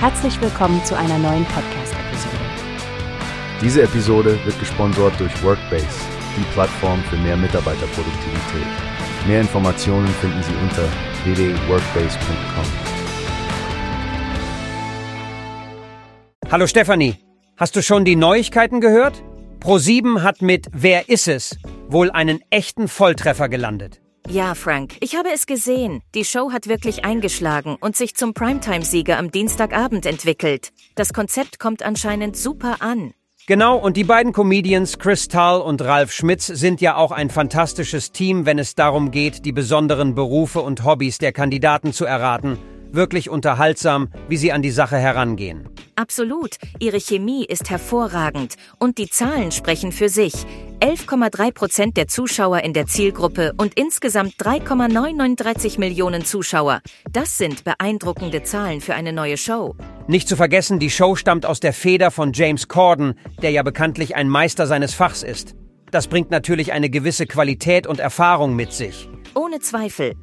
Herzlich willkommen zu einer neuen Podcast-Episode. Diese Episode wird gesponsert durch Workbase, die Plattform für mehr Mitarbeiterproduktivität. Mehr Informationen finden Sie unter www.workbase.com. Hallo Stefanie, hast du schon die Neuigkeiten gehört? Pro7 hat mit Wer ist es wohl einen echten Volltreffer gelandet. Ja, Frank, ich habe es gesehen. Die Show hat wirklich eingeschlagen und sich zum Primetime-Sieger am Dienstagabend entwickelt. Das Konzept kommt anscheinend super an. Genau, und die beiden Comedians Chris Tal und Ralf Schmitz sind ja auch ein fantastisches Team, wenn es darum geht, die besonderen Berufe und Hobbys der Kandidaten zu erraten. Wirklich unterhaltsam, wie sie an die Sache herangehen. Absolut. Ihre Chemie ist hervorragend und die Zahlen sprechen für sich. 11,3 Prozent der Zuschauer in der Zielgruppe und insgesamt 3,939 Millionen Zuschauer. Das sind beeindruckende Zahlen für eine neue Show. Nicht zu vergessen, die Show stammt aus der Feder von James Corden, der ja bekanntlich ein Meister seines Fachs ist. Das bringt natürlich eine gewisse Qualität und Erfahrung mit sich. Ohne Zweifel.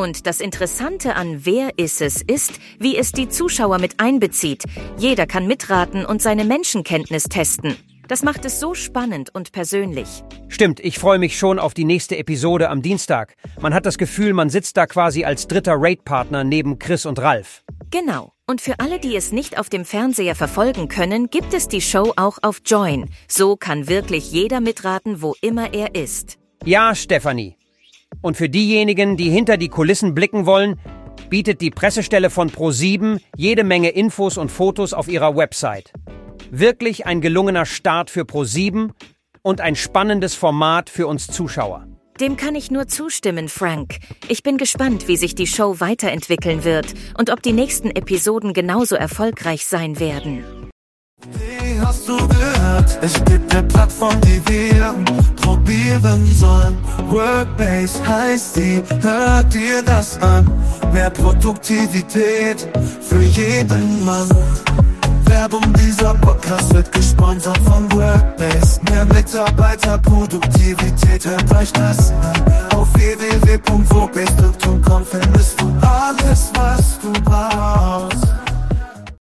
Und das Interessante an Wer ist es ist, wie es die Zuschauer mit einbezieht. Jeder kann mitraten und seine Menschenkenntnis testen. Das macht es so spannend und persönlich. Stimmt, ich freue mich schon auf die nächste Episode am Dienstag. Man hat das Gefühl, man sitzt da quasi als dritter Raid-Partner neben Chris und Ralf. Genau. Und für alle, die es nicht auf dem Fernseher verfolgen können, gibt es die Show auch auf Join. So kann wirklich jeder mitraten, wo immer er ist. Ja, Stefanie. Und für diejenigen, die hinter die Kulissen blicken wollen, bietet die Pressestelle von Pro7 jede Menge Infos und Fotos auf ihrer Website. Wirklich ein gelungener Start für Pro7 und ein spannendes Format für uns Zuschauer. Dem kann ich nur zustimmen, Frank. Ich bin gespannt, wie sich die Show weiterentwickeln wird und ob die nächsten Episoden genauso erfolgreich sein werden. Wie hast du gehört? Es gibt eine Plattform, die wir probieren sollen. Workbase heißt die, hört dir das an. Mehr Produktivität für jeden Mann. Werbung, dieser Podcast wird gesponsert von Workbase. Mehr Mitarbeiterproduktivität, hört euch das an. Auf www.workbase.com findest